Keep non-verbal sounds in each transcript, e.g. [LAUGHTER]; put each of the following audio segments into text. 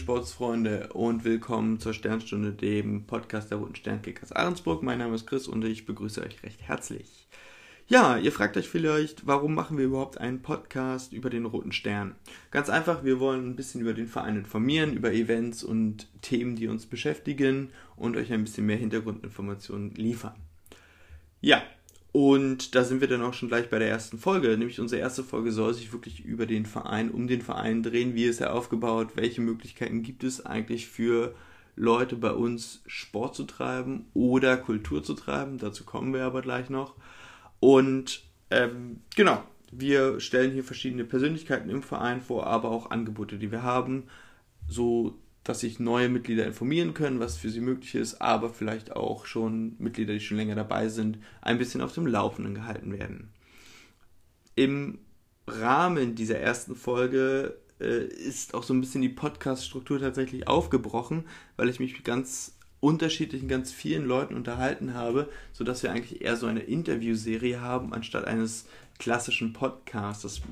Sportsfreunde und willkommen zur Sternstunde, dem Podcast der Roten Sternkickers Ahrensburg. Mein Name ist Chris und ich begrüße euch recht herzlich. Ja, ihr fragt euch vielleicht, warum machen wir überhaupt einen Podcast über den Roten Stern? Ganz einfach, wir wollen ein bisschen über den Verein informieren, über Events und Themen, die uns beschäftigen und euch ein bisschen mehr Hintergrundinformationen liefern. Ja, und da sind wir dann auch schon gleich bei der ersten Folge. Nämlich unsere erste Folge soll sich wirklich über den Verein, um den Verein drehen. Wie ist er aufgebaut? Welche Möglichkeiten gibt es eigentlich für Leute bei uns Sport zu treiben oder Kultur zu treiben? Dazu kommen wir aber gleich noch. Und ähm, genau, wir stellen hier verschiedene Persönlichkeiten im Verein vor, aber auch Angebote, die wir haben, so dass sich neue Mitglieder informieren können, was für sie möglich ist, aber vielleicht auch schon Mitglieder, die schon länger dabei sind, ein bisschen auf dem Laufenden gehalten werden. Im Rahmen dieser ersten Folge äh, ist auch so ein bisschen die Podcast-Struktur tatsächlich aufgebrochen, weil ich mich mit ganz unterschiedlichen, ganz vielen Leuten unterhalten habe, sodass wir eigentlich eher so eine Interviewserie haben, anstatt eines klassischen Podcasts. Das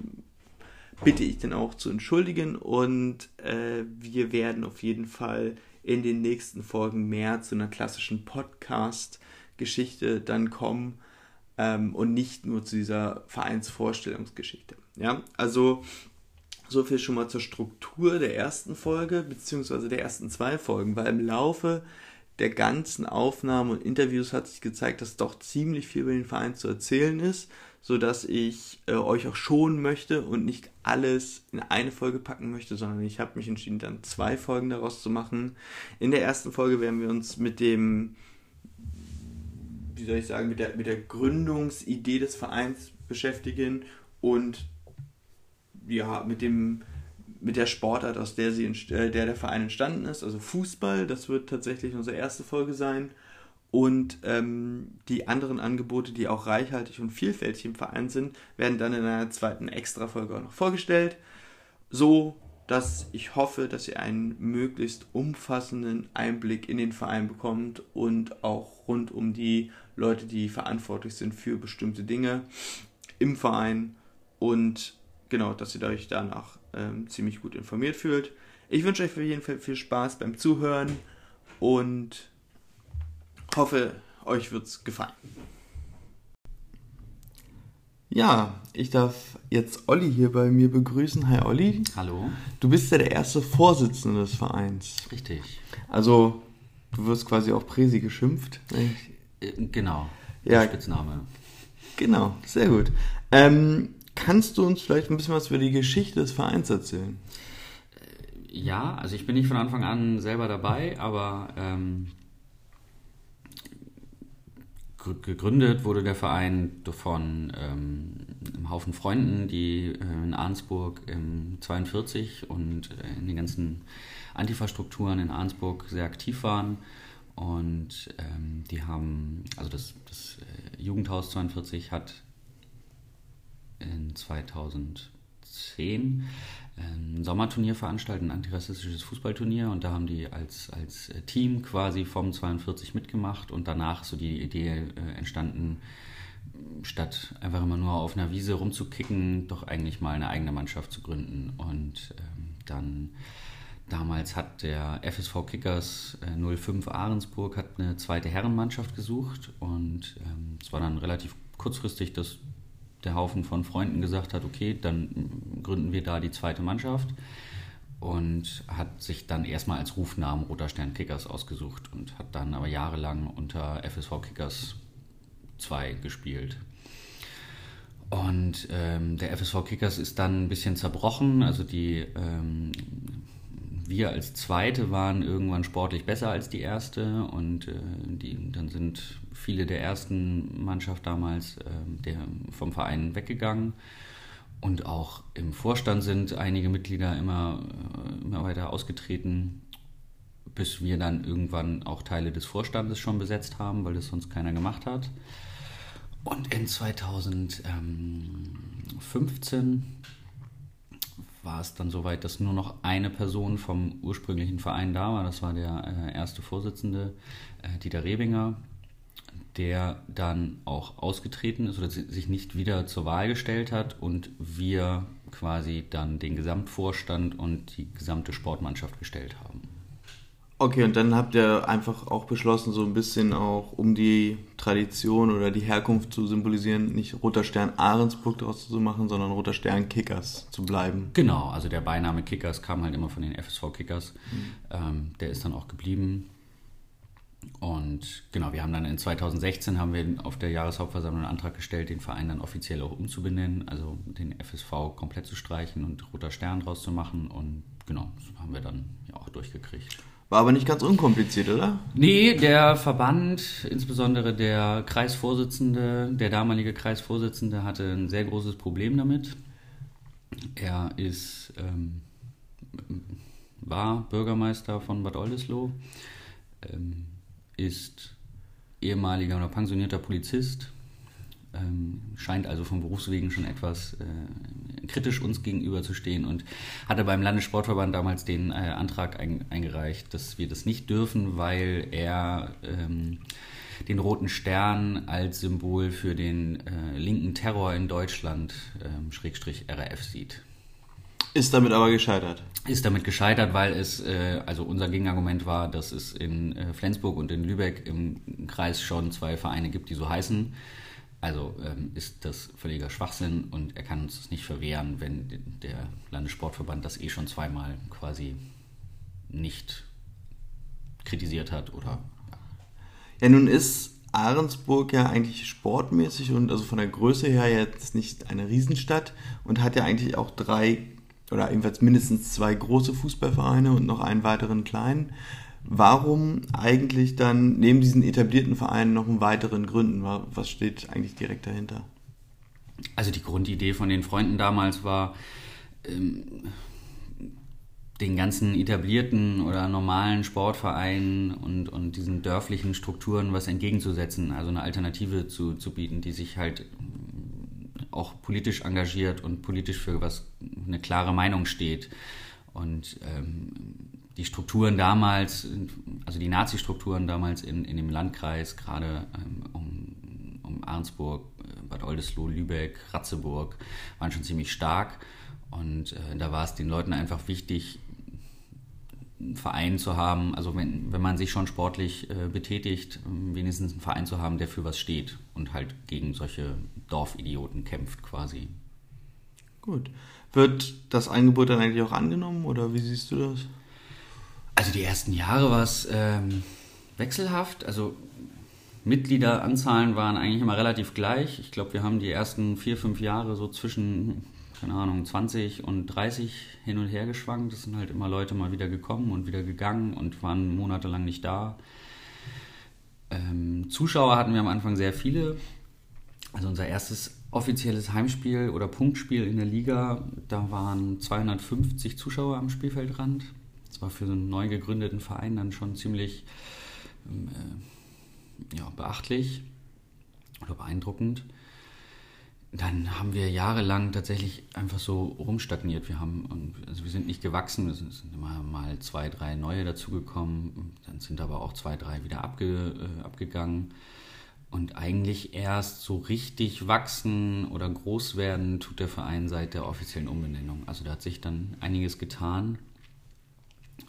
bitte ich dann auch zu entschuldigen und äh, wir werden auf jeden Fall in den nächsten Folgen mehr zu einer klassischen Podcast-Geschichte dann kommen ähm, und nicht nur zu dieser Vereinsvorstellungsgeschichte. Ja, also so viel schon mal zur Struktur der ersten Folge beziehungsweise der ersten zwei Folgen, weil im Laufe der ganzen Aufnahmen und Interviews hat sich gezeigt, dass doch ziemlich viel über den Verein zu erzählen ist sodass ich äh, euch auch schonen möchte und nicht alles in eine Folge packen möchte, sondern ich habe mich entschieden, dann zwei Folgen daraus zu machen. In der ersten Folge werden wir uns mit dem, wie soll ich sagen, mit der, mit der Gründungsidee des Vereins beschäftigen und ja, mit dem mit der Sportart, aus der, sie, äh, der der Verein entstanden ist, also Fußball, das wird tatsächlich unsere erste Folge sein. Und ähm, die anderen Angebote, die auch reichhaltig und vielfältig im Verein sind, werden dann in einer zweiten Extra-Folge auch noch vorgestellt. So, dass ich hoffe, dass ihr einen möglichst umfassenden Einblick in den Verein bekommt und auch rund um die Leute, die verantwortlich sind für bestimmte Dinge im Verein und genau, dass ihr euch danach ähm, ziemlich gut informiert fühlt. Ich wünsche euch auf jeden Fall viel Spaß beim Zuhören und hoffe, euch wird es gefallen. Ja, ich darf jetzt Olli hier bei mir begrüßen. Hi Olli. Hallo. Du bist ja der erste Vorsitzende des Vereins. Richtig. Also, du wirst quasi auch Präsi geschimpft. Äh, genau. Ja. Spitzname. Genau, sehr gut. Ähm, kannst du uns vielleicht ein bisschen was über die Geschichte des Vereins erzählen? Äh, ja, also ich bin nicht von Anfang an selber dabei, aber ähm, gegründet wurde der Verein von ähm, einem Haufen Freunden, die äh, in Arnsburg im 42 und äh, in den ganzen Antifa-Strukturen in Arnsburg sehr aktiv waren. Und ähm, die haben, also das, das äh, Jugendhaus 42 hat in 2010 ein Sommerturnier veranstaltet, ein antirassistisches Fußballturnier. Und da haben die als, als Team quasi vom 42 mitgemacht. Und danach so die Idee äh, entstanden, statt einfach immer nur auf einer Wiese rumzukicken, doch eigentlich mal eine eigene Mannschaft zu gründen. Und ähm, dann damals hat der FSV Kickers äh, 05 Ahrensburg hat eine zweite Herrenmannschaft gesucht. Und ähm, es war dann relativ kurzfristig, dass der Haufen von Freunden gesagt hat, okay, dann gründen wir da die zweite Mannschaft und hat sich dann erstmal als Rufnamen Roter Stern Kickers ausgesucht und hat dann aber jahrelang unter FSV Kickers 2 gespielt. Und ähm, der FSV Kickers ist dann ein bisschen zerbrochen, also die ähm, wir als Zweite waren irgendwann sportlich besser als die Erste und äh, die, dann sind viele der ersten Mannschaft damals äh, der, vom Verein weggegangen. Und auch im Vorstand sind einige Mitglieder immer, äh, immer weiter ausgetreten, bis wir dann irgendwann auch Teile des Vorstandes schon besetzt haben, weil das sonst keiner gemacht hat. Und in 2015 war es dann soweit, dass nur noch eine Person vom ursprünglichen Verein da war. Das war der äh, erste Vorsitzende, äh, Dieter Rebinger, der dann auch ausgetreten ist oder sich nicht wieder zur Wahl gestellt hat und wir quasi dann den Gesamtvorstand und die gesamte Sportmannschaft gestellt haben. Okay, und dann habt ihr einfach auch beschlossen, so ein bisschen auch, um die Tradition oder die Herkunft zu symbolisieren, nicht Roter Stern Ahrensburg daraus zu machen, sondern Roter Stern Kickers zu bleiben. Genau, also der Beiname Kickers kam halt immer von den FSV Kickers. Mhm. Ähm, der ist dann auch geblieben. Und genau, wir haben dann in 2016 haben wir auf der Jahreshauptversammlung einen Antrag gestellt, den Verein dann offiziell auch umzubenennen, also den FSV komplett zu streichen und Roter Stern draus zu machen. Und genau, das haben wir dann ja auch durchgekriegt. War aber nicht ganz unkompliziert, oder? Nee, der Verband, insbesondere der Kreisvorsitzende, der damalige Kreisvorsitzende, hatte ein sehr großes Problem damit. Er ist, ähm, war Bürgermeister von Bad Oldesloe, ähm, ist ehemaliger oder pensionierter Polizist, ähm, scheint also vom Berufswegen schon etwas äh, kritisch uns gegenüber zu stehen und hatte beim Landessportverband damals den äh, Antrag ein, eingereicht, dass wir das nicht dürfen, weil er ähm, den roten Stern als Symbol für den äh, linken Terror in Deutschland, ähm, Schrägstrich RAF, sieht. Ist damit aber gescheitert. Ist damit gescheitert, weil es, äh, also unser Gegenargument war, dass es in äh, Flensburg und in Lübeck im Kreis schon zwei Vereine gibt, die so heißen. Also ähm, ist das völliger Schwachsinn und er kann uns das nicht verwehren, wenn der Landessportverband das eh schon zweimal quasi nicht kritisiert hat oder. Ja, nun ist Ahrensburg ja eigentlich sportmäßig und also von der Größe her jetzt nicht eine Riesenstadt und hat ja eigentlich auch drei oder jedenfalls mindestens zwei große Fußballvereine und noch einen weiteren kleinen warum eigentlich dann neben diesen etablierten Vereinen noch einen weiteren gründen? Was steht eigentlich direkt dahinter? Also die Grundidee von den Freunden damals war, ähm, den ganzen etablierten oder normalen Sportvereinen und, und diesen dörflichen Strukturen was entgegenzusetzen, also eine Alternative zu, zu bieten, die sich halt auch politisch engagiert und politisch für was eine klare Meinung steht. Und ähm, die Strukturen damals, also die Nazi-Strukturen damals in, in dem Landkreis, gerade ähm, um, um Arnsburg, äh, Bad Oldesloe, Lübeck, Ratzeburg, waren schon ziemlich stark. Und äh, da war es den Leuten einfach wichtig, einen Verein zu haben, also wenn, wenn man sich schon sportlich äh, betätigt, ähm, wenigstens einen Verein zu haben, der für was steht und halt gegen solche Dorfidioten kämpft quasi. Gut. Wird das Angebot dann eigentlich auch angenommen oder wie siehst du das? Also die ersten Jahre war es ähm, wechselhaft. Also Mitgliederanzahlen waren eigentlich immer relativ gleich. Ich glaube, wir haben die ersten vier, fünf Jahre so zwischen, keine Ahnung, 20 und 30 hin und her geschwankt. Es sind halt immer Leute mal wieder gekommen und wieder gegangen und waren monatelang nicht da. Ähm, Zuschauer hatten wir am Anfang sehr viele. Also unser erstes offizielles Heimspiel oder Punktspiel in der Liga, da waren 250 Zuschauer am Spielfeldrand. Das war für so einen neu gegründeten Verein dann schon ziemlich ähm, äh, ja, beachtlich oder beeindruckend. Dann haben wir jahrelang tatsächlich einfach so rumstagniert. Wir haben, also wir sind nicht gewachsen, es sind immer mal zwei, drei neue dazugekommen, dann sind aber auch zwei, drei wieder abge, äh, abgegangen. Und eigentlich erst so richtig wachsen oder groß werden tut der Verein seit der offiziellen Umbenennung. Also da hat sich dann einiges getan.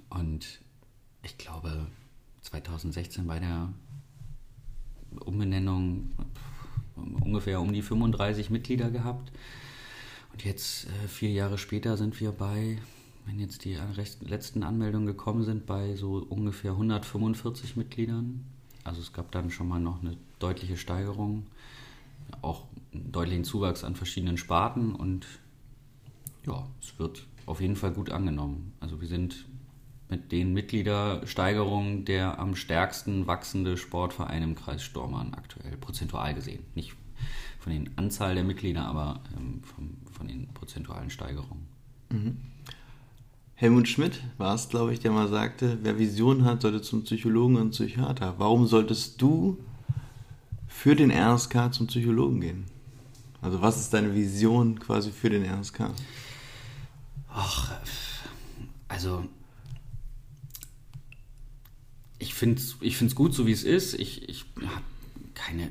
Und ich glaube, 2016 bei der Umbenennung ungefähr um die 35 Mitglieder gehabt. Und jetzt, äh, vier Jahre später, sind wir bei, wenn jetzt die letzten Anmeldungen gekommen sind, bei so ungefähr 145 Mitgliedern. Also es gab dann schon mal noch eine deutliche Steigerung, auch einen deutlichen Zuwachs an verschiedenen Sparten und ja, es wird auf jeden Fall gut angenommen. Also wir sind mit den Mitgliedersteigerungen der am stärksten wachsende Sportverein im Kreis Stormann aktuell, prozentual gesehen. Nicht von den Anzahl der Mitglieder, aber ähm, von, von, den prozentualen Steigerungen. Mhm. Helmut Schmidt war es, glaube ich, der mal sagte, wer Visionen hat, sollte zum Psychologen und Psychiater. Warum solltest du für den RSK zum Psychologen gehen? Also was ist deine Vision quasi für den RSK? Ach, also ich finde es ich find's gut, so wie es ist. Ich, ich habe keine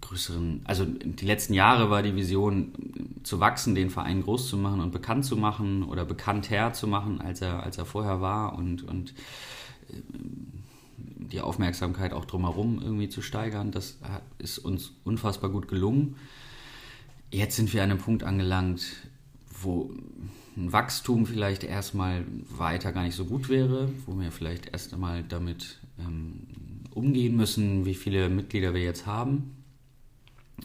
größeren, also die letzten Jahre war die Vision, zu wachsen, den Verein groß zu machen und bekannt zu machen oder bekannter zu machen, als er, als er vorher war und, und äh, die Aufmerksamkeit auch drumherum irgendwie zu steigern. Das ist uns unfassbar gut gelungen. Jetzt sind wir an einem Punkt angelangt, wo ein Wachstum vielleicht erstmal weiter gar nicht so gut wäre, wo wir vielleicht erst einmal damit ähm, umgehen müssen, wie viele Mitglieder wir jetzt haben.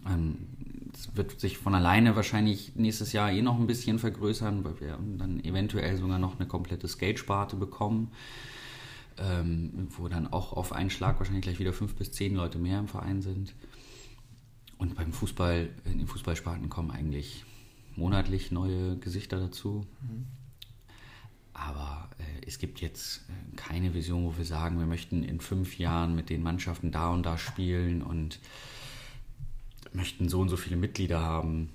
Ähm, es wird sich von alleine wahrscheinlich nächstes Jahr eh noch ein bisschen vergrößern, weil wir dann eventuell sogar noch eine komplette Skate-Sparte bekommen, ähm, wo dann auch auf einen Schlag wahrscheinlich gleich wieder fünf bis zehn Leute mehr im Verein sind. Und beim Fußball, in den Fußballsparten kommen eigentlich monatlich neue Gesichter dazu. Mhm. Aber äh, es gibt jetzt äh, keine Vision, wo wir sagen, wir möchten in fünf Jahren mit den Mannschaften da und da spielen und möchten so und so viele Mitglieder haben.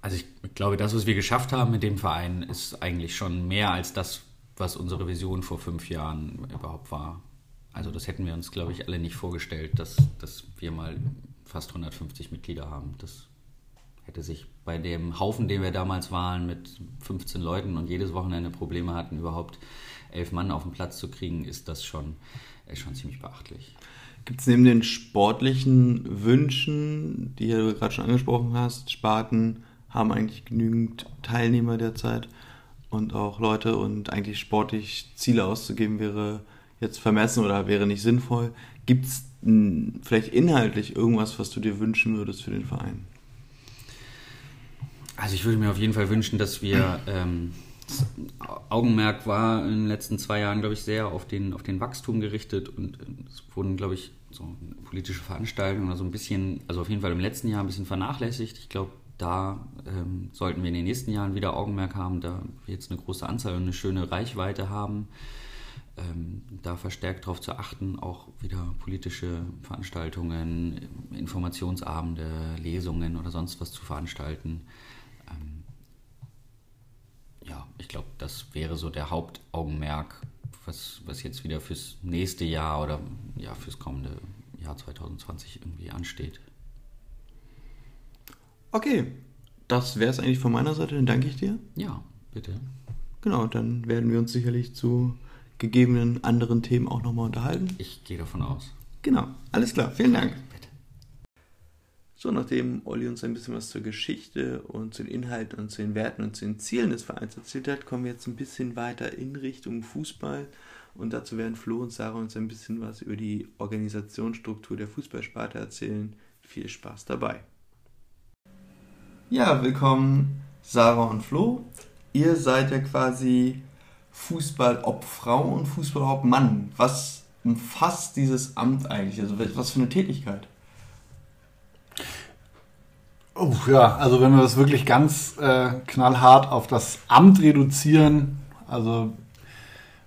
Also ich glaube, das, was wir geschafft haben mit dem Verein, ist eigentlich schon mehr als das, was unsere Vision vor fünf Jahren überhaupt war. Also das hätten wir uns, glaube ich, alle nicht vorgestellt, dass, dass wir mal fast 150 Mitglieder haben. Das hätte sich bei dem Haufen, den wir damals waren, mit 15 Leuten und jedes Wochenende Probleme hatten, überhaupt elf Mann auf den Platz zu kriegen, ist das schon, ist schon ziemlich beachtlich. Gibt es neben den sportlichen Wünschen, die du gerade schon angesprochen hast, Sparten haben eigentlich genügend Teilnehmer derzeit und auch Leute und eigentlich sportlich Ziele auszugeben wäre jetzt vermessen oder wäre nicht sinnvoll. Gibt es vielleicht inhaltlich irgendwas, was du dir wünschen würdest für den Verein? Also ich würde mir auf jeden Fall wünschen, dass wir ähm, Augenmerk war in den letzten zwei Jahren, glaube ich, sehr auf den, auf den Wachstum gerichtet und äh, es wurden, glaube ich, so politische Veranstaltungen oder so ein bisschen, also auf jeden Fall im letzten Jahr ein bisschen vernachlässigt. Ich glaube, da ähm, sollten wir in den nächsten Jahren wieder Augenmerk haben, da wir jetzt eine große Anzahl und eine schöne Reichweite haben, ähm, da verstärkt darauf zu achten, auch wieder politische Veranstaltungen, Informationsabende, Lesungen oder sonst was zu veranstalten ja, ich glaube, das wäre so der Hauptaugenmerk, was, was jetzt wieder fürs nächste Jahr oder ja, fürs kommende Jahr 2020 irgendwie ansteht. Okay, das wäre es eigentlich von meiner Seite. Dann danke ich dir. Ja, bitte. Genau, dann werden wir uns sicherlich zu gegebenen anderen Themen auch nochmal unterhalten. Ich gehe davon aus. Genau, alles klar. Vielen Dank. So, nachdem Olli uns ein bisschen was zur Geschichte und zu den Inhalten und zu den Werten und zu den Zielen des Vereins erzählt hat, kommen wir jetzt ein bisschen weiter in Richtung Fußball. Und dazu werden Flo und Sarah uns ein bisschen was über die Organisationsstruktur der Fußballsparte erzählen. Viel Spaß dabei. Ja, willkommen Sarah und Flo. Ihr seid ja quasi Fußball-Ob-Frau und Fußball-Ob-Mann. Was umfasst dieses Amt eigentlich? Also was für eine Tätigkeit? Oh, ja, also wenn wir das wirklich ganz äh, knallhart auf das Amt reduzieren, also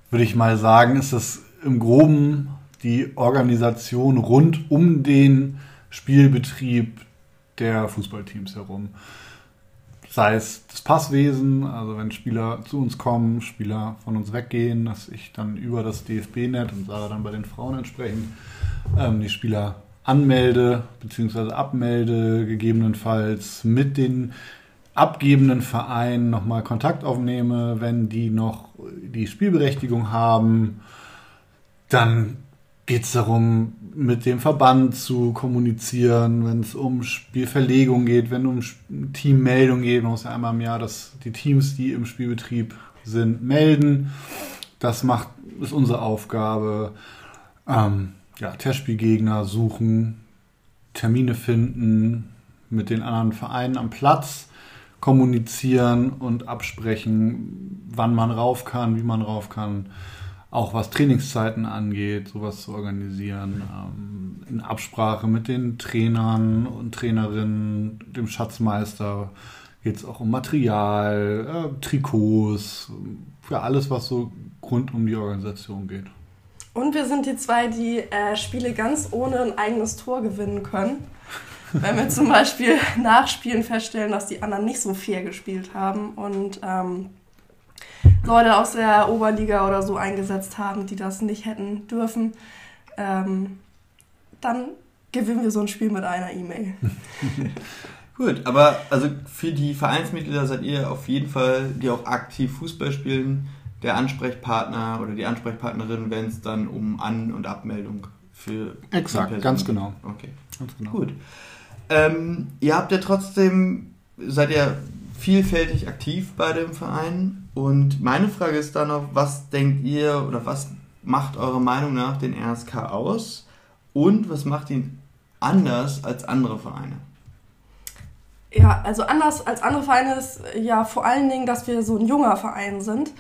würde ich mal sagen, ist das im Groben die Organisation rund um den Spielbetrieb der Fußballteams herum. Sei es das Passwesen, also wenn Spieler zu uns kommen, Spieler von uns weggehen, dass ich dann über das DFB-Net und Sarah dann bei den Frauen entsprechend ähm, die Spieler anmelde bzw. abmelde, gegebenenfalls mit den abgebenden Vereinen nochmal Kontakt aufnehme, wenn die noch die Spielberechtigung haben. Dann geht es darum, mit dem Verband zu kommunizieren, wenn es um Spielverlegung geht, wenn um Teammeldung geht, man muss ja einmal im Jahr dass die Teams, die im Spielbetrieb sind, melden. Das macht, ist unsere Aufgabe. Ähm, ja, Testspielgegner suchen, Termine finden, mit den anderen Vereinen am Platz kommunizieren und absprechen, wann man rauf kann, wie man rauf kann. Auch was Trainingszeiten angeht, sowas zu organisieren. Ähm, in Absprache mit den Trainern und Trainerinnen, dem Schatzmeister geht es auch um Material, äh, Trikots, für alles, was so rund um die Organisation geht. Und wir sind die zwei, die äh, Spiele ganz ohne ein eigenes Tor gewinnen können. Wenn wir zum Beispiel [LAUGHS] nach Spielen feststellen, dass die anderen nicht so fair gespielt haben und ähm, Leute aus der Oberliga oder so eingesetzt haben, die das nicht hätten dürfen, ähm, dann gewinnen wir so ein Spiel mit einer E-Mail. [LAUGHS] Gut, aber also für die Vereinsmitglieder seid ihr auf jeden Fall, die auch aktiv Fußball spielen, der Ansprechpartner oder die Ansprechpartnerin, wenn es dann um An- und Abmeldung für Exakt, ganz genau. Okay, Ganz genau. gut. Ähm, ihr habt ja trotzdem, seid ihr vielfältig aktiv bei dem Verein und meine Frage ist dann noch, was denkt ihr oder was macht eurer Meinung nach den RSK aus und was macht ihn anders als andere Vereine? Ja, also anders als andere Vereine ist ja vor allen Dingen, dass wir so ein junger Verein sind.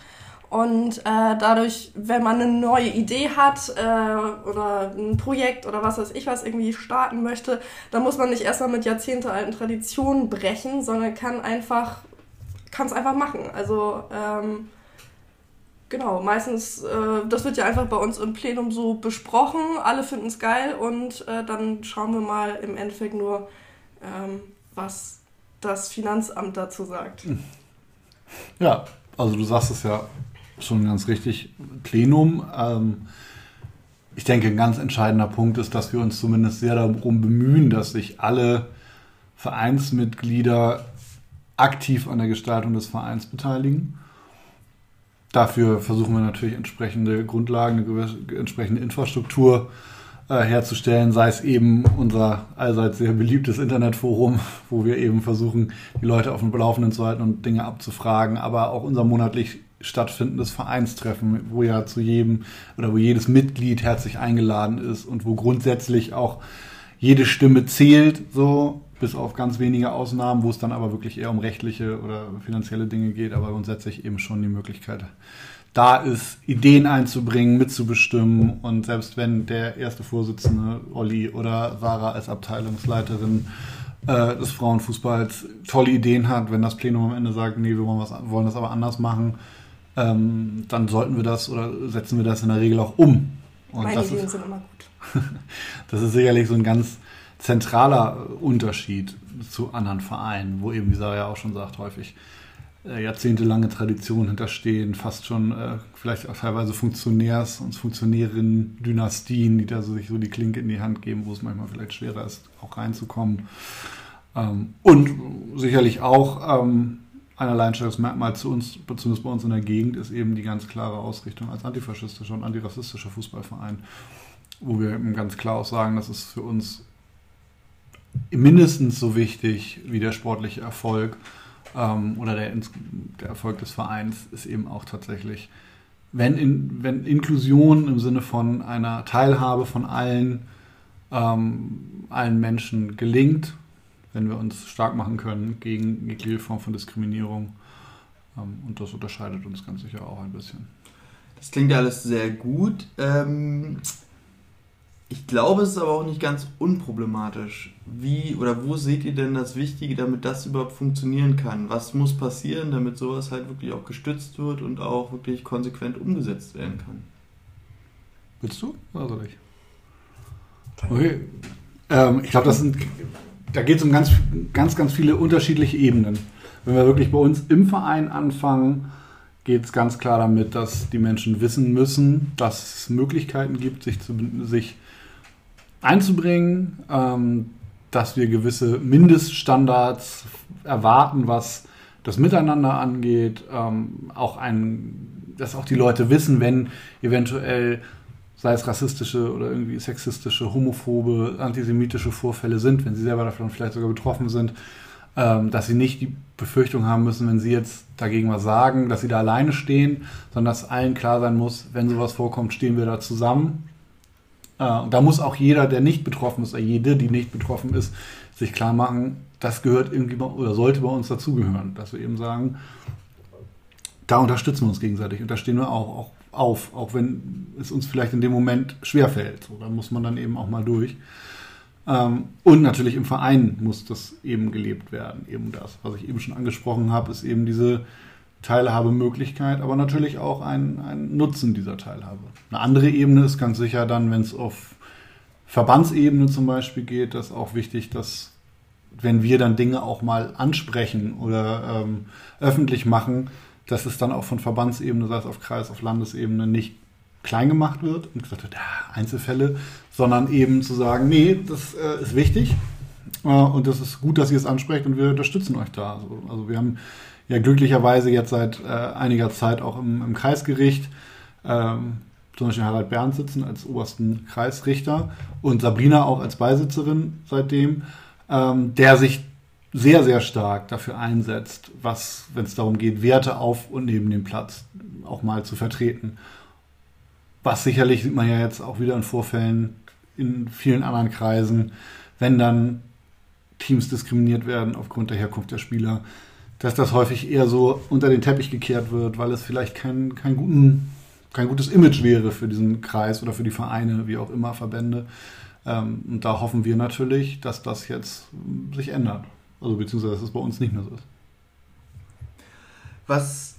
Und äh, dadurch, wenn man eine neue Idee hat äh, oder ein Projekt oder was weiß ich was irgendwie starten möchte, dann muss man nicht erstmal mit jahrzehntealten Traditionen brechen, sondern kann einfach kann es einfach machen. Also ähm, genau, meistens, äh, das wird ja einfach bei uns im Plenum so besprochen, alle finden es geil und äh, dann schauen wir mal im Endeffekt nur, ähm, was das Finanzamt dazu sagt. Ja, also du sagst es ja schon ganz richtig, Plenum. Ähm, ich denke, ein ganz entscheidender Punkt ist, dass wir uns zumindest sehr darum bemühen, dass sich alle Vereinsmitglieder aktiv an der Gestaltung des Vereins beteiligen. Dafür versuchen wir natürlich entsprechende Grundlagen, eine entsprechende Infrastruktur äh, herzustellen, sei es eben unser allseits sehr beliebtes Internetforum, wo wir eben versuchen, die Leute auf dem Laufenden zu halten und Dinge abzufragen, aber auch unser monatlich stattfindendes Vereinstreffen, wo ja zu jedem oder wo jedes Mitglied herzlich eingeladen ist und wo grundsätzlich auch jede Stimme zählt, so bis auf ganz wenige Ausnahmen, wo es dann aber wirklich eher um rechtliche oder finanzielle Dinge geht, aber grundsätzlich eben schon die Möglichkeit da ist, Ideen einzubringen, mitzubestimmen. Und selbst wenn der erste Vorsitzende Olli oder Sarah als Abteilungsleiterin äh, des Frauenfußballs tolle Ideen hat, wenn das Plenum am Ende sagt, nee, wir wollen, was, wollen das aber anders machen, ähm, dann sollten wir das oder setzen wir das in der Regel auch um. Und Meine Ideen ist, sind immer gut. [LAUGHS] das ist sicherlich so ein ganz zentraler Unterschied zu anderen Vereinen, wo eben, wie Sarah ja auch schon sagt, häufig äh, jahrzehntelange Traditionen hinterstehen, fast schon äh, vielleicht auch teilweise Funktionärs- und Funktionärinnen-Dynastien, die da so, sich so die Klinke in die Hand geben, wo es manchmal vielleicht schwerer ist, auch reinzukommen. Ähm, und sicherlich auch ähm, ein Alleinstellungsmerkmal zu uns, zumindest bei uns in der Gegend, ist eben die ganz klare Ausrichtung als antifaschistischer und antirassistischer Fußballverein, wo wir eben ganz klar auch sagen, das ist für uns mindestens so wichtig wie der sportliche Erfolg ähm, oder der, der Erfolg des Vereins ist eben auch tatsächlich, wenn, in, wenn Inklusion im Sinne von einer Teilhabe von allen, ähm, allen Menschen gelingt, wenn wir uns stark machen können gegen jegliche Form von Diskriminierung. Ähm, und das unterscheidet uns ganz sicher auch ein bisschen. Das klingt ja alles sehr gut. Ähm, ich glaube, es ist aber auch nicht ganz unproblematisch. Wie oder wo seht ihr denn das Wichtige, damit das überhaupt funktionieren kann? Was muss passieren, damit sowas halt wirklich auch gestützt wird und auch wirklich konsequent umgesetzt werden kann? Willst du? Oder soll ich? Okay. Ähm, ich glaube, das sind, da geht es um ganz, ganz, ganz viele unterschiedliche Ebenen. Wenn wir wirklich bei uns im Verein anfangen, geht es ganz klar damit, dass die Menschen wissen müssen, dass es Möglichkeiten gibt, sich, zu, sich einzubringen, ähm, dass wir gewisse Mindeststandards erwarten, was das Miteinander angeht, ähm, auch ein, dass auch die Leute wissen, wenn eventuell sei es rassistische oder irgendwie sexistische, homophobe, antisemitische Vorfälle sind, wenn sie selber davon vielleicht sogar betroffen sind, ähm, dass sie nicht die Befürchtung haben müssen, wenn sie jetzt dagegen was sagen, dass sie da alleine stehen, sondern dass allen klar sein muss, wenn sowas vorkommt, stehen wir da zusammen. Äh, und da muss auch jeder, der nicht betroffen ist, oder jede, die nicht betroffen ist, sich klar machen, das gehört irgendwie bei, oder sollte bei uns dazugehören, dass wir eben sagen, da unterstützen wir uns gegenseitig und da stehen wir auch, auch auf, auch wenn es uns vielleicht in dem Moment schwerfällt. So, da muss man dann eben auch mal durch. Ähm, und natürlich im Verein muss das eben gelebt werden. Eben das, was ich eben schon angesprochen habe, ist eben diese Teilhabemöglichkeit, aber natürlich auch ein, ein Nutzen dieser Teilhabe. Eine andere Ebene ist ganz sicher dann, wenn es auf Verbandsebene zum Beispiel geht, das ist auch wichtig, dass wenn wir dann Dinge auch mal ansprechen oder ähm, öffentlich machen, dass es dann auch von Verbandsebene, sei es auf Kreis, auf Landesebene, nicht klein gemacht wird und gesagt wird, ja, Einzelfälle, sondern eben zu sagen, nee, das äh, ist wichtig. Äh, und das ist gut, dass ihr es ansprecht und wir unterstützen euch da. Also, also wir haben ja glücklicherweise jetzt seit äh, einiger Zeit auch im, im Kreisgericht ähm, zum Beispiel Harald Bernd sitzen als obersten Kreisrichter und Sabrina auch als Beisitzerin seitdem, ähm, der sich sehr, sehr stark dafür einsetzt, was, wenn es darum geht, Werte auf und neben dem Platz auch mal zu vertreten. Was sicherlich sieht man ja jetzt auch wieder in Vorfällen in vielen anderen Kreisen, wenn dann Teams diskriminiert werden aufgrund der Herkunft der Spieler, dass das häufig eher so unter den Teppich gekehrt wird, weil es vielleicht kein, kein, guten, kein gutes Image wäre für diesen Kreis oder für die Vereine, wie auch immer, Verbände. Ähm, und da hoffen wir natürlich, dass das jetzt sich ändert. Also beziehungsweise, dass es bei uns nicht mehr so ist. Was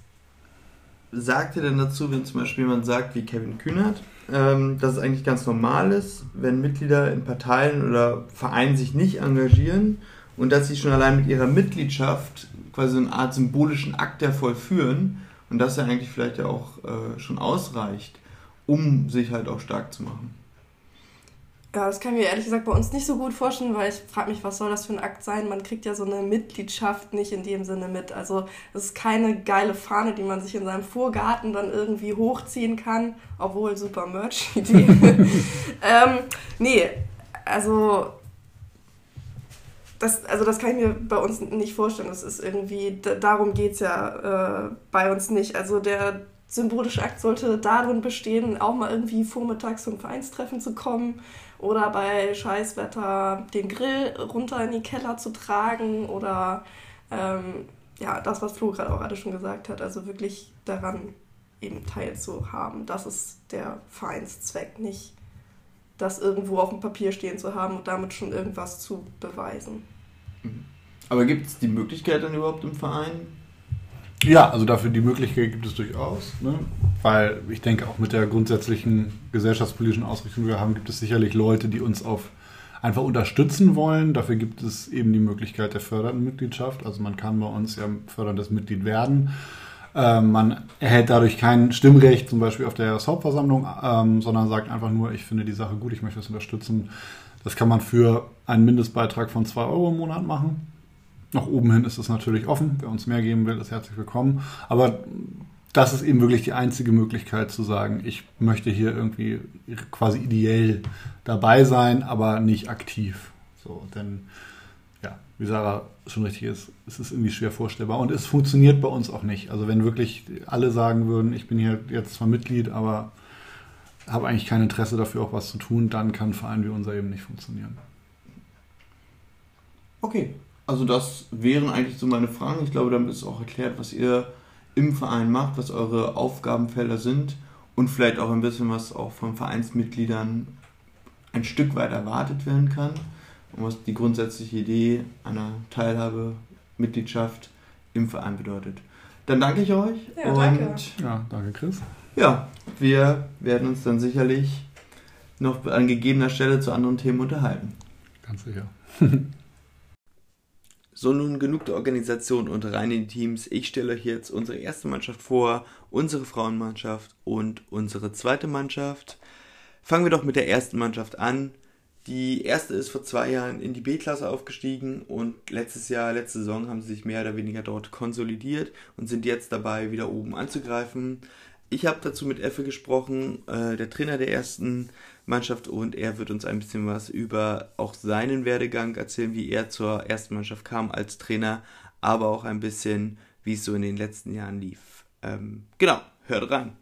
sagt ihr denn dazu, wenn zum Beispiel jemand sagt, wie Kevin Kühnert, ähm, dass es eigentlich ganz normal ist, wenn Mitglieder in Parteien oder Vereinen sich nicht engagieren und dass sie schon allein mit ihrer Mitgliedschaft quasi so eine Art symbolischen Akt der vollführen und das ja eigentlich vielleicht ja auch äh, schon ausreicht, um sich halt auch stark zu machen. Ja, das kann ich mir ehrlich gesagt bei uns nicht so gut vorstellen, weil ich frage mich, was soll das für ein Akt sein? Man kriegt ja so eine Mitgliedschaft nicht in dem Sinne mit. Also es ist keine geile Fahne, die man sich in seinem Vorgarten dann irgendwie hochziehen kann, obwohl super Merch-Idee. [LAUGHS] [LAUGHS] ähm, nee, also das, also das kann ich mir bei uns nicht vorstellen. Das ist irgendwie, darum geht es ja äh, bei uns nicht. Also der symbolische Akt sollte darin bestehen, auch mal irgendwie vormittags zum Vereinstreffen zu kommen oder bei Scheißwetter den Grill runter in die Keller zu tragen oder ähm, ja, das, was Flo gerade auch gerade schon gesagt hat, also wirklich daran eben teilzuhaben. Das ist der Vereinszweck, nicht das irgendwo auf dem Papier stehen zu haben und damit schon irgendwas zu beweisen. Mhm. Aber gibt es die Möglichkeit dann überhaupt im Verein, ja, also dafür die Möglichkeit gibt es durchaus, ne? weil ich denke auch mit der grundsätzlichen gesellschaftspolitischen Ausrichtung, die wir haben, gibt es sicherlich Leute, die uns auf einfach unterstützen wollen. Dafür gibt es eben die Möglichkeit der fördernden Mitgliedschaft. Also man kann bei uns ja förderndes Mitglied werden. Ähm, man erhält dadurch kein Stimmrecht, zum Beispiel auf der Jahreshauptversammlung, ähm, sondern sagt einfach nur, ich finde die Sache gut, ich möchte es unterstützen. Das kann man für einen Mindestbeitrag von 2 Euro im Monat machen. Nach oben hin ist es natürlich offen. Wer uns mehr geben will, ist herzlich willkommen. Aber das ist eben wirklich die einzige Möglichkeit zu sagen, ich möchte hier irgendwie quasi ideell dabei sein, aber nicht aktiv. So, denn ja, wie Sarah schon richtig ist, es ist irgendwie schwer vorstellbar und es funktioniert bei uns auch nicht. Also wenn wirklich alle sagen würden, ich bin hier jetzt zwar Mitglied, aber habe eigentlich kein Interesse dafür auch was zu tun, dann kann ein Verein wie unser eben nicht funktionieren. Okay, also das wären eigentlich so meine Fragen. Ich glaube, damit ist auch erklärt, was ihr im Verein macht, was eure Aufgabenfelder sind und vielleicht auch ein bisschen, was auch von Vereinsmitgliedern ein Stück weit erwartet werden kann und was die grundsätzliche Idee einer Teilhabe, Mitgliedschaft im Verein bedeutet. Dann danke ich euch. Ja, danke. Ja, danke Chris. Ja, wir werden uns dann sicherlich noch an gegebener Stelle zu anderen Themen unterhalten. Ganz sicher. [LAUGHS] So, nun genug der Organisation und rein in die Teams. Ich stelle euch jetzt unsere erste Mannschaft vor, unsere Frauenmannschaft und unsere zweite Mannschaft. Fangen wir doch mit der ersten Mannschaft an. Die erste ist vor zwei Jahren in die B-Klasse aufgestiegen und letztes Jahr, letzte Saison haben sie sich mehr oder weniger dort konsolidiert und sind jetzt dabei, wieder oben anzugreifen. Ich habe dazu mit Effe gesprochen, äh, der Trainer der ersten Mannschaft und er wird uns ein bisschen was über auch seinen Werdegang erzählen, wie er zur ersten Mannschaft kam als Trainer, aber auch ein bisschen, wie es so in den letzten Jahren lief. Ähm, genau, hört rein.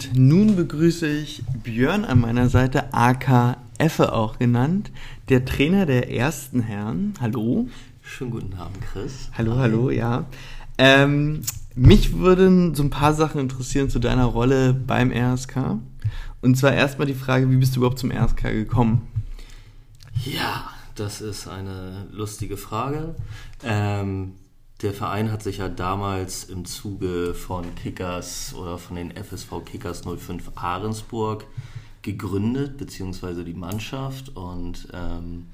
Und nun begrüße ich Björn an meiner Seite, AK Effe auch genannt, der Trainer der ersten Herren. Hallo. Schönen guten Abend, Chris. Hallo, hallo, ja. Ähm, mich würden so ein paar Sachen interessieren zu deiner Rolle beim RSK. Und zwar erstmal die Frage, wie bist du überhaupt zum RSK gekommen? Ja, das ist eine lustige Frage. Ähm, der Verein hat sich ja damals im Zuge von Kickers oder von den FSV Kickers 05 Ahrensburg gegründet, beziehungsweise die Mannschaft. Und ähm,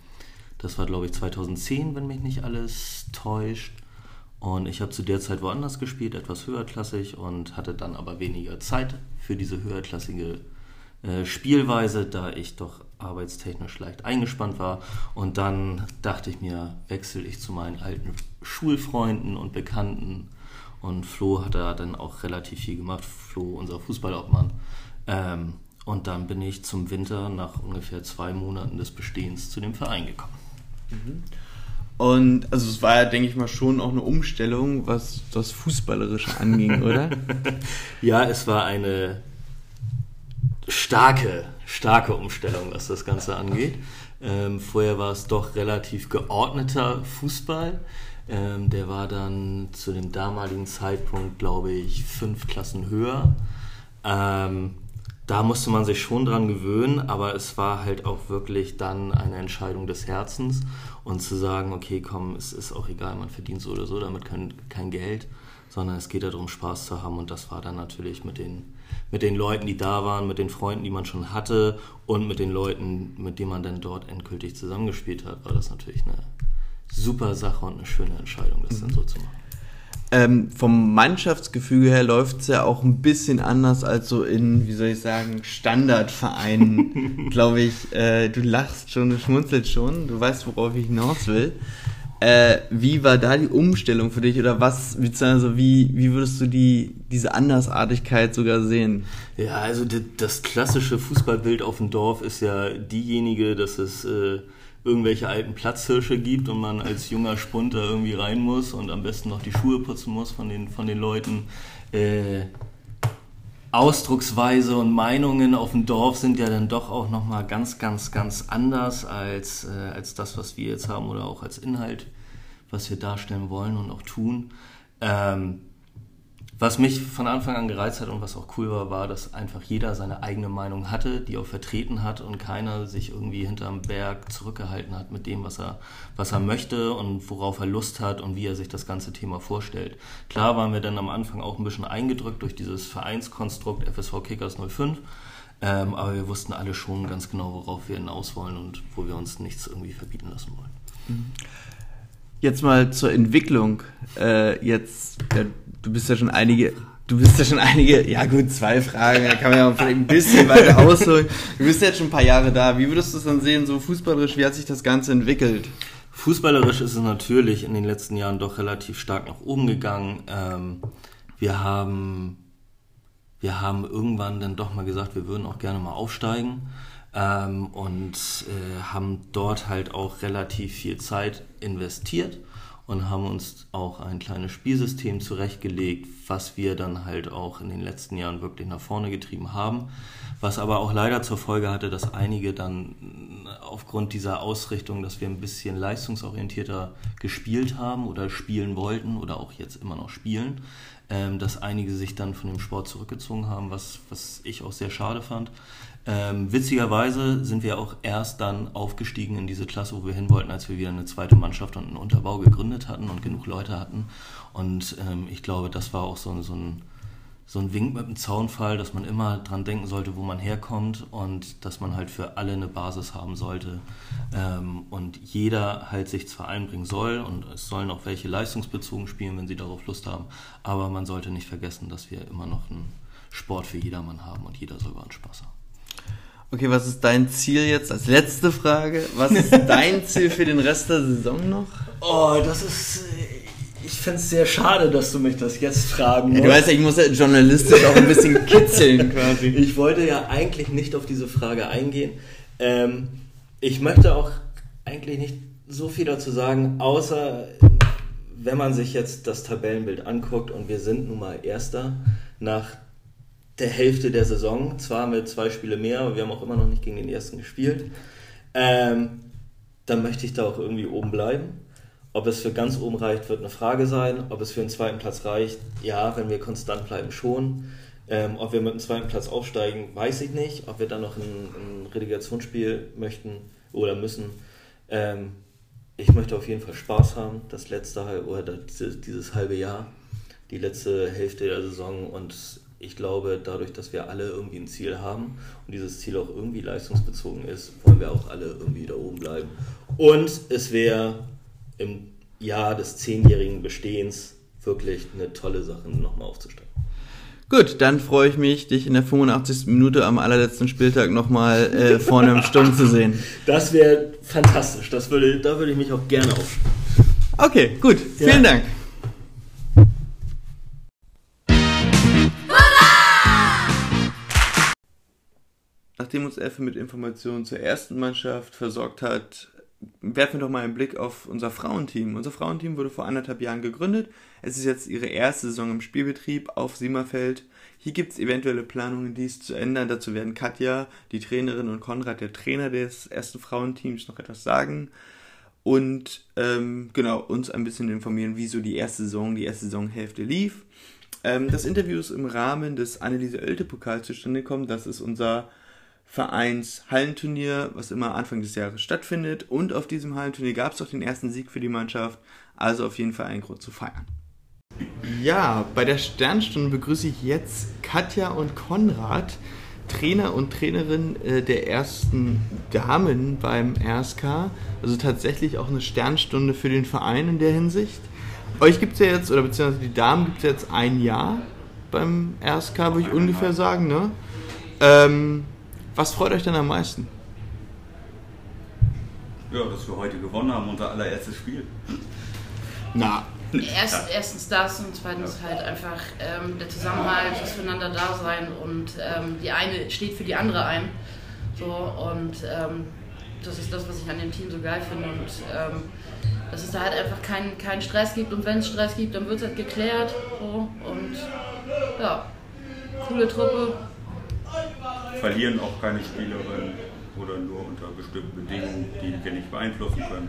das war, glaube ich, 2010, wenn mich nicht alles täuscht. Und ich habe zu der Zeit woanders gespielt, etwas höherklassig und hatte dann aber weniger Zeit für diese höherklassige äh, Spielweise, da ich doch arbeitstechnisch leicht eingespannt war. Und dann dachte ich mir, wechsle ich zu meinen alten Schulfreunden und Bekannten. Und Flo hat da dann auch relativ viel gemacht, Flo, unser Fußballobmann. Ähm, und dann bin ich zum Winter nach ungefähr zwei Monaten des Bestehens zu dem Verein gekommen. Und also es war ja, denke ich mal, schon auch eine Umstellung, was das Fußballerische anging, [LAUGHS] oder? Ja, es war eine starke, starke Umstellung, was das Ganze angeht. Ähm, vorher war es doch relativ geordneter Fußball. Ähm, der war dann zu dem damaligen Zeitpunkt, glaube ich, fünf Klassen höher. Ähm, da musste man sich schon dran gewöhnen, aber es war halt auch wirklich dann eine Entscheidung des Herzens und zu sagen, okay, komm, es ist auch egal, man verdient so oder so damit kein, kein Geld, sondern es geht darum, Spaß zu haben und das war dann natürlich mit den, mit den Leuten, die da waren, mit den Freunden, die man schon hatte und mit den Leuten, mit denen man dann dort endgültig zusammengespielt hat, war das natürlich eine super Sache und eine schöne Entscheidung, das dann so zu machen. Ähm, vom Mannschaftsgefüge her läuft es ja auch ein bisschen anders als so in, wie soll ich sagen, Standardvereinen, [LAUGHS] glaube ich. Äh, du lachst schon, du schmunzelst schon, du weißt, worauf ich hinaus will. Äh, wie war da die Umstellung für dich oder was, also wie, wie würdest du die, diese Andersartigkeit sogar sehen? Ja, also das klassische Fußballbild auf dem Dorf ist ja diejenige, dass es äh, irgendwelche alten Platzhirsche gibt und man als junger Spund da irgendwie rein muss und am besten noch die Schuhe putzen muss von den, von den Leuten. Äh, Ausdrucksweise und Meinungen auf dem Dorf sind ja dann doch auch nochmal ganz, ganz, ganz anders als, äh, als das, was wir jetzt haben oder auch als Inhalt, was wir darstellen wollen und auch tun. Ähm, was mich von Anfang an gereizt hat und was auch cool war, war, dass einfach jeder seine eigene Meinung hatte, die auch vertreten hat und keiner sich irgendwie hinterm Berg zurückgehalten hat mit dem, was er, was er möchte und worauf er Lust hat und wie er sich das ganze Thema vorstellt. Klar waren wir dann am Anfang auch ein bisschen eingedrückt durch dieses Vereinskonstrukt FSV Kickers 05, ähm, aber wir wussten alle schon ganz genau, worauf wir hinaus wollen und wo wir uns nichts irgendwie verbieten lassen wollen. Jetzt mal zur Entwicklung. Äh, jetzt, ja, du bist ja schon einige, du bist ja schon einige, ja gut, zwei Fragen, da kann man ja vielleicht ein bisschen weiter [LAUGHS] ausholen. Du bist ja jetzt schon ein paar Jahre da. Wie würdest du es dann sehen, so fußballerisch, wie hat sich das Ganze entwickelt? Fußballerisch ist es natürlich in den letzten Jahren doch relativ stark nach oben gegangen. Ähm, wir haben, wir haben irgendwann dann doch mal gesagt, wir würden auch gerne mal aufsteigen ähm, und äh, haben dort halt auch relativ viel Zeit investiert und haben uns auch ein kleines Spielsystem zurechtgelegt, was wir dann halt auch in den letzten Jahren wirklich nach vorne getrieben haben, was aber auch leider zur Folge hatte, dass einige dann aufgrund dieser Ausrichtung, dass wir ein bisschen leistungsorientierter gespielt haben oder spielen wollten oder auch jetzt immer noch spielen, ähm, dass einige sich dann von dem Sport zurückgezogen haben, was, was ich auch sehr schade fand. Ähm, witzigerweise sind wir auch erst dann aufgestiegen in diese Klasse, wo wir hin wollten, als wir wieder eine zweite Mannschaft und einen Unterbau gegründet hatten und genug Leute hatten. Und ähm, ich glaube, das war auch so, ein- so, ein, so ein Wink mit dem Zaunfall, dass man immer dran denken sollte, wo man herkommt und dass man halt für alle eine Basis haben sollte. Ähm, und jeder halt sich zwar einbringen soll und es sollen auch welche leistungsbezogen spielen, wenn sie darauf Lust haben, aber man sollte nicht vergessen, dass wir immer noch einen Sport für jedermann haben und jeder soll einen Spaß haben. Okay, was ist dein Ziel jetzt als letzte Frage? Was ist [LAUGHS] dein Ziel für den Rest der Saison noch? Oh, das ist. Ich finde es sehr schade, dass du mich das jetzt fragen Ja, du weißt ja, ich muss ja journalistisch auch ein bisschen [LAUGHS] kitzeln quasi. Ich wollte ja eigentlich nicht auf diese Frage eingehen. Ähm, ich möchte auch eigentlich nicht so viel dazu sagen, außer wenn man sich jetzt das Tabellenbild anguckt und wir sind nun mal Erster nach der Hälfte der Saison. Zwar mit zwei Spiele mehr, aber wir haben auch immer noch nicht gegen den ersten gespielt. Ähm, dann möchte ich da auch irgendwie oben bleiben. Ob es für ganz oben reicht, wird eine Frage sein. Ob es für einen zweiten Platz reicht, ja, wenn wir konstant bleiben, schon. Ähm, ob wir mit dem zweiten Platz aufsteigen, weiß ich nicht. Ob wir dann noch ein, ein Relegationsspiel möchten oder müssen. Ähm, ich möchte auf jeden Fall Spaß haben, das letzte oder dieses halbe Jahr, die letzte Hälfte der Saison und ich glaube, dadurch, dass wir alle irgendwie ein Ziel haben und dieses Ziel auch irgendwie leistungsbezogen ist, wollen wir auch alle irgendwie da oben bleiben. Und es wäre im Jahr des zehnjährigen Bestehens wirklich eine tolle Sache, nochmal aufzusteigen. Gut, dann freue ich mich, dich in der 85. Minute am allerletzten Spieltag nochmal äh, vorne im Sturm zu sehen. [LAUGHS] Das wäre fantastisch. Das würde, da würde ich mich auch gerne auf. Okay, gut. Vielen Ja. Dank. Nachdem uns Elfe mit Informationen zur ersten Mannschaft versorgt hat, werfen wir doch mal einen Blick auf unser Frauenteam. Unser Frauenteam wurde vor anderthalb Jahren gegründet. Es ist jetzt ihre erste Saison im Spielbetrieb auf Siemerfeld. Hier gibt es eventuelle Planungen, dies zu ändern. Dazu werden Katja, die Trainerin, und Konrad, der Trainer des ersten Frauenteams, noch etwas sagen. Und ähm, genau, uns ein bisschen informieren, wie so die erste Saison, die erste Saisonhälfte lief. Ähm, das Interview ist im Rahmen des Anneliese Oelte Pokals zustande gekommen. Das ist unser Vereins Hallenturnier, was immer Anfang des Jahres stattfindet. Und auf diesem Hallenturnier gab es auch den ersten Sieg für die Mannschaft. Also auf jeden Fall ein Grund zu feiern. Ja, bei der Sternstunde begrüße ich jetzt Katja und Konrad, Trainer und Trainerin äh, der ersten Damen beim RSK. Also tatsächlich auch eine Sternstunde für den Verein in der Hinsicht. Euch gibt es ja jetzt, oder beziehungsweise die Damen gibt es jetzt ein Jahr beim RSK, würde ich ungefähr sagen, ne? Ähm, was freut euch denn am meisten? Ja, dass wir heute gewonnen haben, unser allererstes Spiel. Na, Erst, erstens das und zweitens halt einfach ähm, der Zusammenhalt, das Füreinander da sein und ähm, die eine steht für die andere ein. So, und ähm, das ist das, was ich an dem Team so geil finde. Und ähm, dass es da halt einfach keinen keinen Stress gibt und wenn es Stress gibt, dann wird es halt geklärt. So, und ja, coole Truppe. Verlieren auch keine Spielerin oder nur unter bestimmten Bedingungen, die wir nicht beeinflussen können.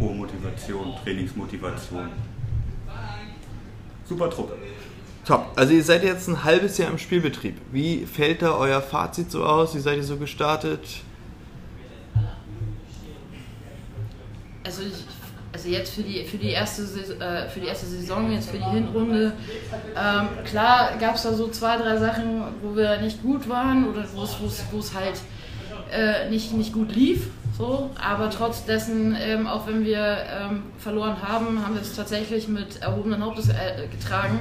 Hohe Motivation, Trainingsmotivation. Super Truppe. Top. Also ihr seid jetzt ein halbes Jahr im Spielbetrieb. Wie fällt da euer Fazit so aus? Wie seid ihr so gestartet? also, ich, also jetzt für die, für, die erste, äh, für die erste Saison, jetzt für die Hinrunde, ähm, klar gab es da so zwei, drei Sachen, wo wir nicht gut waren oder wo es halt äh, nicht, nicht gut lief. So, aber trotz dessen, ähm, auch wenn wir ähm, verloren haben, haben wir es tatsächlich mit erhobenen Hauptes äh, getragen.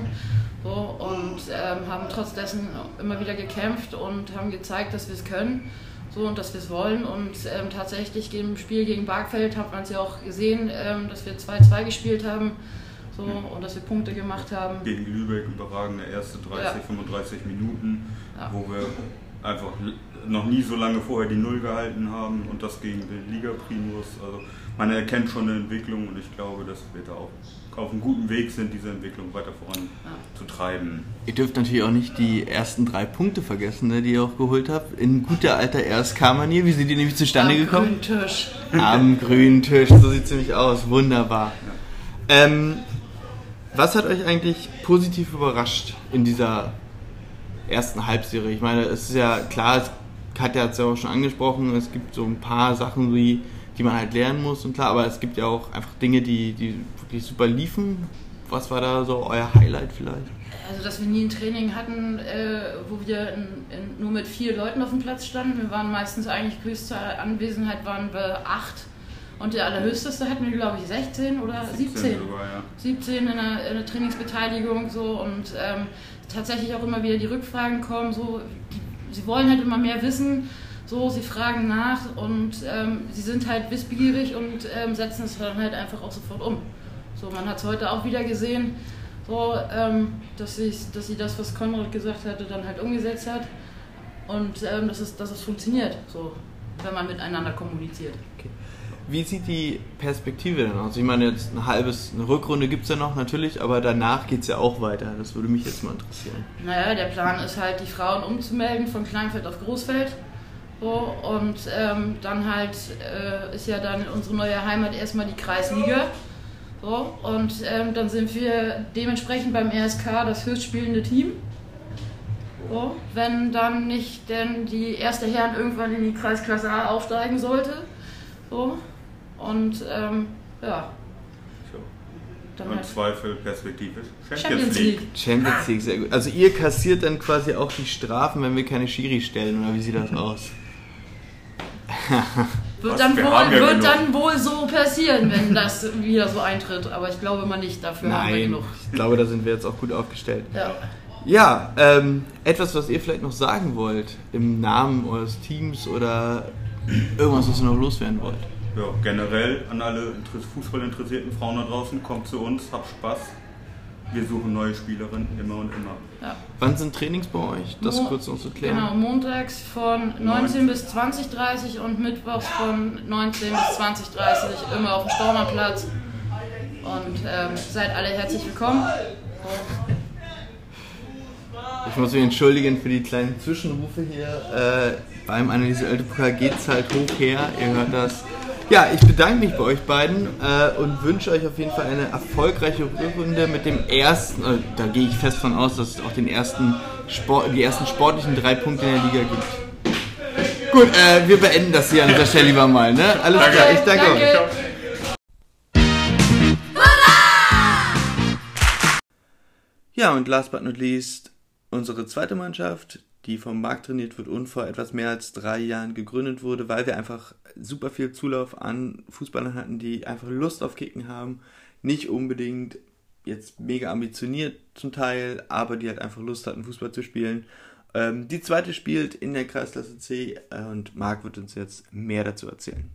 So, und ähm, haben trotz dessen immer wieder gekämpft und haben gezeigt, dass wir es können so und dass wir es wollen. Und ähm, tatsächlich im Spiel gegen Barkfeld hat man es ja auch gesehen, ähm, dass wir 2-2 gespielt haben so, und dass wir Punkte gemacht haben. Gegen Lübeck überragende erste 30, Ja. 35 Minuten, Ja. wo wir einfach noch nie so lange vorher die Null gehalten haben und das gegen den Liga-Primus. Also man erkennt schon eine Entwicklung und ich glaube, dass wir da auch auf einem guten Weg sind, diese Entwicklung weiter voranzutreiben. Ihr dürft natürlich auch nicht die ersten drei Punkte vergessen, ne, die ihr auch geholt habt. In guter alter RSK-Manier. Wie sind die nämlich zustande Am gekommen? grünen Tisch. Am [LAUGHS] grünen Tisch. So sieht es nämlich aus. Wunderbar. Ähm, was hat euch eigentlich positiv überrascht in dieser ersten Halbserie? Ich meine, es ist ja klar, es- Katja hat es ja auch schon angesprochen, es gibt so ein paar Sachen, die, die man halt lernen muss und klar, aber es gibt ja auch einfach Dinge, die, die wirklich super liefen. Was war da so euer Highlight vielleicht? Also, dass wir nie ein Training hatten, äh, wo wir in, in, nur mit vier Leuten auf dem Platz standen. Wir waren meistens eigentlich größte Anwesenheit waren wir acht. Und der allerhöchsteste hatten wir, glaube ich, 16 oder 17. sogar, ja. 17 in der, in der Trainingsbeteiligung so und ähm, tatsächlich auch immer wieder die Rückfragen kommen, so die, sie wollen halt immer mehr wissen, so sie fragen nach und ähm, sie sind halt wissbegierig und ähm, setzen es dann halt einfach auch sofort um. So, man hat es heute auch wieder gesehen, so, ähm, dass, sie, dass sie das, was Konrad gesagt hatte, dann halt umgesetzt hat und ähm, dass, es, dass es funktioniert, so, wenn man miteinander kommuniziert. Wie sieht die Perspektive denn aus? Ich meine, jetzt ein halbes, eine Rückrunde gibt es ja noch natürlich, aber danach geht es ja auch weiter. Das würde mich jetzt mal interessieren. Naja, der Plan ist halt, die Frauen umzumelden von Kleinfeld auf Großfeld. So, und ähm, dann halt äh, ist ja dann unsere neue Heimat erstmal die Kreisliga. So, und ähm, dann sind wir dementsprechend beim RSK das höchstspielende Team. So, wenn dann nicht denn die erste Herren irgendwann in die Kreisklasse A aufsteigen sollte. So, und ähm, ja, So. dann Und halt Zweifel perspektivisch. Champions League. Champions League, sehr gut. Also ihr kassiert dann quasi auch die Strafen, wenn wir keine Schiri stellen, oder wie sieht das aus? Wird, dann Wir wohl, ja wird dann wohl so passieren, wenn das wieder so eintritt. Aber ich glaube mal nicht, dafür haben wir Nein, genug. ich glaube, da sind wir jetzt auch gut aufgestellt. Ja. Ja, ähm, etwas, was ihr vielleicht noch sagen wollt, im Namen eures Teams oder irgendwas, was ihr noch loswerden wollt. Ja, generell an alle Interess- fußballinteressierten Frauen da draußen, kommt zu uns, habt Spaß. Wir suchen neue Spielerinnen immer und immer. Ja. Wann sind Trainings bei euch? Das Mo- kurz noch zu klären. Genau, montags von 19 bis 20.30 und mittwochs von 19 bis 20.30 immer auf dem Stormerplatz. Und ähm, seid alle herzlich willkommen. So. Ich muss mich entschuldigen für die kleinen Zwischenrufe hier. Äh, beim Analyse Alte Pokal geht es halt hoch her, ihr hört das. Ja, ich bedanke mich bei euch beiden äh, und wünsche euch auf jeden Fall eine erfolgreiche Rückrunde mit dem ersten, äh, da gehe ich fest von aus, dass es auch den ersten Sport, die ersten sportlichen drei Punkte in der Liga gibt. Gut, äh, wir beenden das hier an dieser Stelle lieber mal. Ne? Alles klar, ich danke, euch. Danke. Ja, und last but not least, unsere zweite Mannschaft, die vom Markt trainiert wird und vor etwas mehr als drei Jahren gegründet wurde, weil wir einfach super viel Zulauf an Fußballern hatten, die einfach Lust auf Kicken haben. Nicht unbedingt jetzt mega ambitioniert zum Teil, aber die halt einfach Lust hatten, Fußball zu spielen. Ähm, die zweite spielt in der Kreisklasse C äh, und Marc wird uns jetzt mehr dazu erzählen.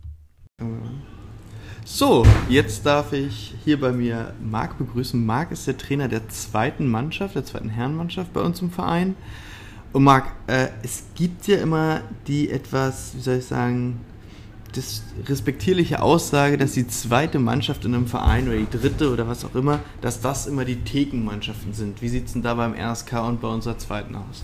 So, jetzt darf ich hier bei mir Marc begrüßen. Marc ist der Trainer der zweiten Mannschaft, der zweiten Herrenmannschaft bei uns im Verein. Und Marc, äh, es gibt ja immer die etwas, wie soll ich sagen, das respektierliche Aussage, dass die zweite Mannschaft in einem Verein oder die dritte oder was auch immer, dass das immer die Thekenmannschaften sind. Wie sieht es denn da beim RSK und bei unserer zweiten aus?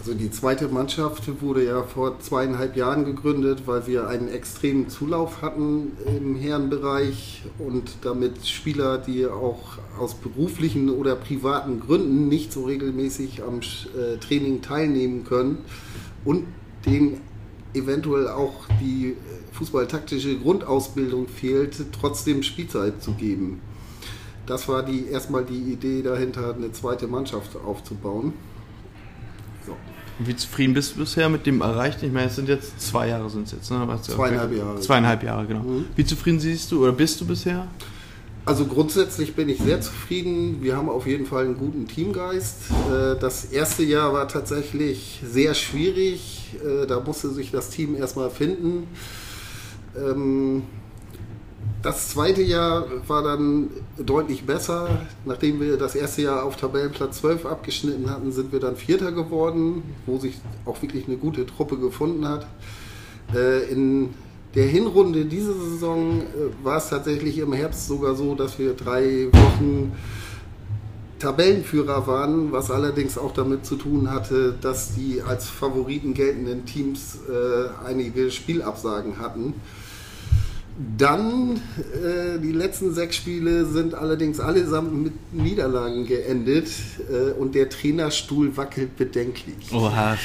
Also die zweite Mannschaft wurde ja vor zweieinhalb Jahren gegründet, weil wir einen extremen Zulauf hatten im Herrenbereich und damit Spieler, die auch aus beruflichen oder privaten Gründen nicht so regelmäßig am äh, Training teilnehmen können und denen eventuell auch die äh, fußballtaktische Grundausbildung fehlt, trotzdem Spielzeit zu geben. Das war die, erstmal die Idee dahinter, eine zweite Mannschaft aufzubauen. So. Und Wie zufrieden bist du bisher mit dem Erreichten? Ich meine, es sind jetzt zwei Jahre sind es jetzt, ne? Was- Zweieinhalb Jahre. Zweieinhalb Jahre, genau. Mhm. Wie zufrieden siehst du oder bist du bisher? Also grundsätzlich bin ich sehr zufrieden. Wir haben auf jeden Fall einen guten Teamgeist. Äh, Das erste Jahr war tatsächlich sehr schwierig. Äh, Da musste sich das Team erstmal finden. Das zweite Jahr war dann deutlich besser. Nachdem wir das erste Jahr auf Tabellenplatz 12 abgeschnitten hatten, sind wir dann Vierter geworden, wo sich auch wirklich eine gute Truppe gefunden hat. Äh, In der Hinrunde dieser Saison äh, war es tatsächlich im Herbst sogar so, dass wir drei Wochen Tabellenführer waren, was allerdings auch damit zu tun hatte, dass die als Favoriten geltenden Teams äh, einige Spielabsagen hatten. Dann äh, die letzten sechs Spiele sind allerdings allesamt mit Niederlagen geendet äh, und der Trainerstuhl wackelt bedenklich. Oha,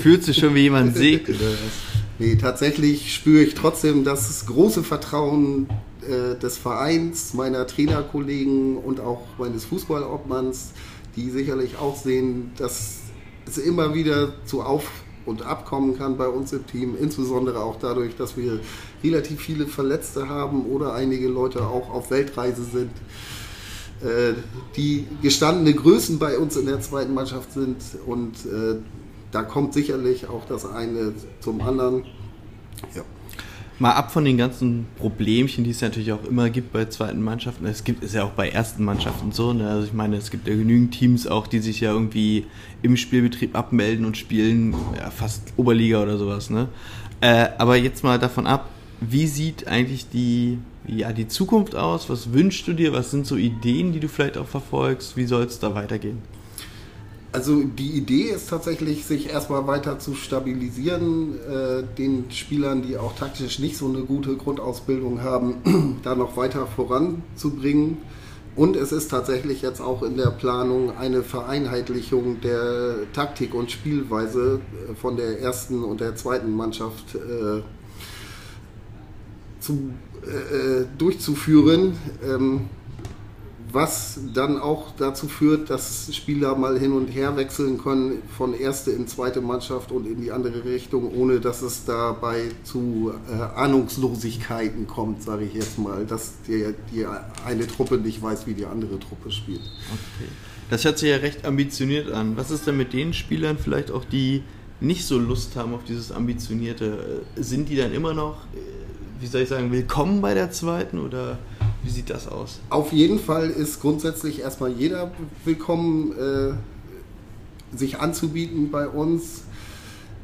fühlt sich schon wie jemand [LAUGHS] oder was? Nee, tatsächlich spüre ich trotzdem das große Vertrauen äh, des Vereins, meiner Trainerkollegen und auch meines Fußballobmanns, die sicherlich auch sehen, dass es immer wieder zu Auf- und Abkommen kann bei uns im Team, insbesondere auch dadurch, dass wir relativ viele Verletzte haben oder einige Leute auch auf Weltreise sind äh, die gestandene Größen bei uns in der zweiten Mannschaft sind und äh, da kommt sicherlich auch das eine zum anderen. Ja. Mal ab von den ganzen Problemchen, die es natürlich auch immer gibt bei zweiten Mannschaften. Es gibt es ja auch bei ersten Mannschaften so. Ne? Also ich meine, es gibt ja genügend Teams auch, die sich ja irgendwie im Spielbetrieb abmelden und spielen ja, fast Oberliga oder sowas. Ne? Äh, aber jetzt mal davon ab, wie sieht eigentlich die, ja, die Zukunft aus? Was wünschst du dir? Was sind so Ideen, die du vielleicht auch verfolgst? Wie soll es da weitergehen? Also die Idee ist tatsächlich, sich erstmal weiter zu stabilisieren, äh, den Spielern, die auch taktisch nicht so eine gute Grundausbildung haben, [CLEARS THROAT] da noch weiter voranzubringen. Und es ist tatsächlich jetzt auch in der Planung eine Vereinheitlichung der Taktik und Spielweise äh, von der ersten und der zweiten Mannschaft äh, zu, äh, durchzuführen. Ähm, was dann auch dazu führt, dass Spieler mal hin und her wechseln können von erste in zweite Mannschaft und in die andere Richtung, ohne dass es dabei zu äh, Ahnungslosigkeiten kommt, sage ich jetzt mal, dass die, die eine Truppe nicht weiß, wie die andere Truppe spielt. Okay. Das hört sich ja recht ambitioniert an. Was ist denn mit den Spielern vielleicht auch, die nicht so Lust haben auf dieses Ambitionierte? Sind die dann immer noch, äh, wie soll ich sagen, willkommen bei der zweiten oder wie sieht das aus? Auf jeden Fall ist grundsätzlich erstmal jeder willkommen, äh, sich anzubieten bei uns.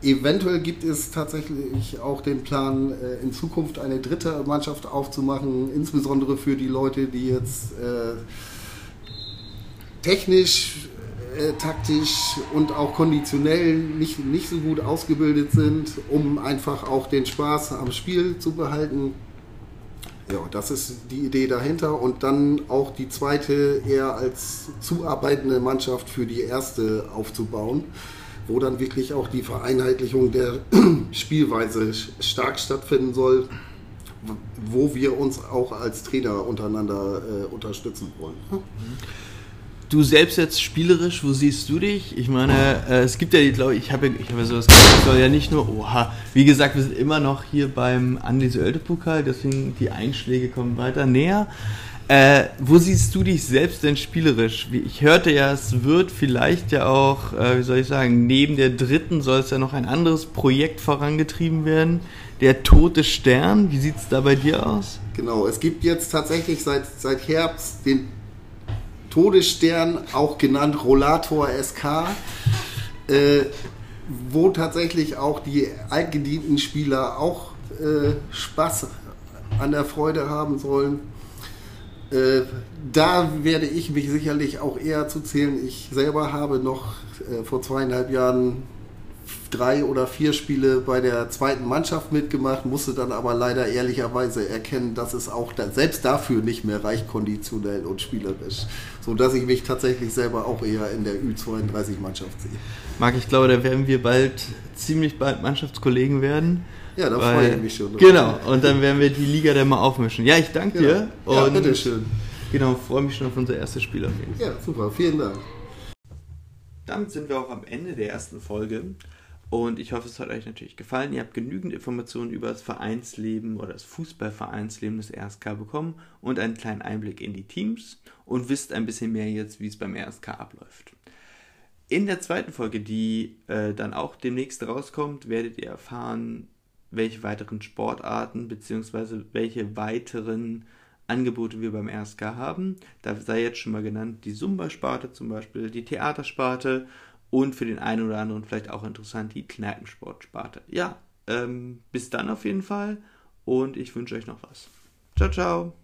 Eventuell gibt es tatsächlich auch den Plan, äh, in Zukunft eine dritte Mannschaft aufzumachen, insbesondere für die Leute, die jetzt äh, technisch, äh, taktisch und auch konditionell nicht, nicht so gut ausgebildet sind, um einfach auch den Spaß am Spiel zu behalten. Ja, das ist die Idee dahinter und dann auch die zweite eher als zuarbeitende Mannschaft für die erste aufzubauen, wo dann wirklich auch die Vereinheitlichung der [CLEARS THROAT] Spielweise stark stattfinden soll, wo wir uns auch als Trainer untereinander äh, unterstützen wollen. Du selbst jetzt spielerisch, wo siehst du dich? Ich meine, äh, es gibt ja, glaube ich, habe ich hab ja sowas gesagt, es soll ja nicht nur, oha, wie gesagt, wir sind immer noch hier beim Andi Sölte Pokal, deswegen die Einschläge kommen weiter näher. Äh, wo siehst du dich selbst denn spielerisch? Wie- Ich hörte ja, es wird vielleicht ja auch, äh, wie soll ich sagen, neben der dritten soll es ja noch ein anderes Projekt vorangetrieben werden. Der Tote Stern, wie sieht es da bei dir aus? Genau, es gibt jetzt tatsächlich seit, seit Herbst den Todesstern, auch genannt Rollator SK, äh, wo tatsächlich auch die altgedienten Spieler auch äh, Spaß an der Freude haben sollen. Äh, da werde ich mich sicherlich auch eher zu zählen. Ich selber habe noch äh, vor zweieinhalb Jahren drei oder vier Spiele bei der zweiten Mannschaft mitgemacht, musste dann aber leider ehrlicherweise erkennen, dass es auch da, selbst dafür nicht mehr reicht, konditionell und spielerisch. So dass ich mich tatsächlich selber auch eher in der Ü32-Mannschaft sehe. Marc, ich glaube, da werden wir bald, ziemlich bald Mannschaftskollegen werden. Ja, da Weil- freue ich mich schon. drauf. Genau, und dann werden wir die Liga dann mal aufmischen. Ja, ich danke Genau. dir. Ja, und bitteschön. Genau, freue mich schon auf unser erstes Spiel auf jeden Fall. Ja, super, vielen Dank. Damit sind wir auch am Ende der ersten Folge. Und ich hoffe, es hat euch natürlich gefallen. Ihr habt genügend Informationen über das Vereinsleben oder das Fußballvereinsleben des RSK bekommen und einen kleinen Einblick in die Teams und wisst ein bisschen mehr jetzt, wie es beim RSK abläuft. In der zweiten Folge, die äh, dann auch demnächst rauskommt, werdet ihr erfahren, welche weiteren Sportarten bzw. welche weiteren Angebote wir beim RSK haben. Da sei jetzt schon mal genannt die Zumba-Sparte zum Beispiel, die Theatersparte und für den einen oder anderen vielleicht auch interessant die Kneipensportsparte. Ja, ähm, bis dann auf jeden Fall und ich wünsche euch noch was. Ciao, ciao.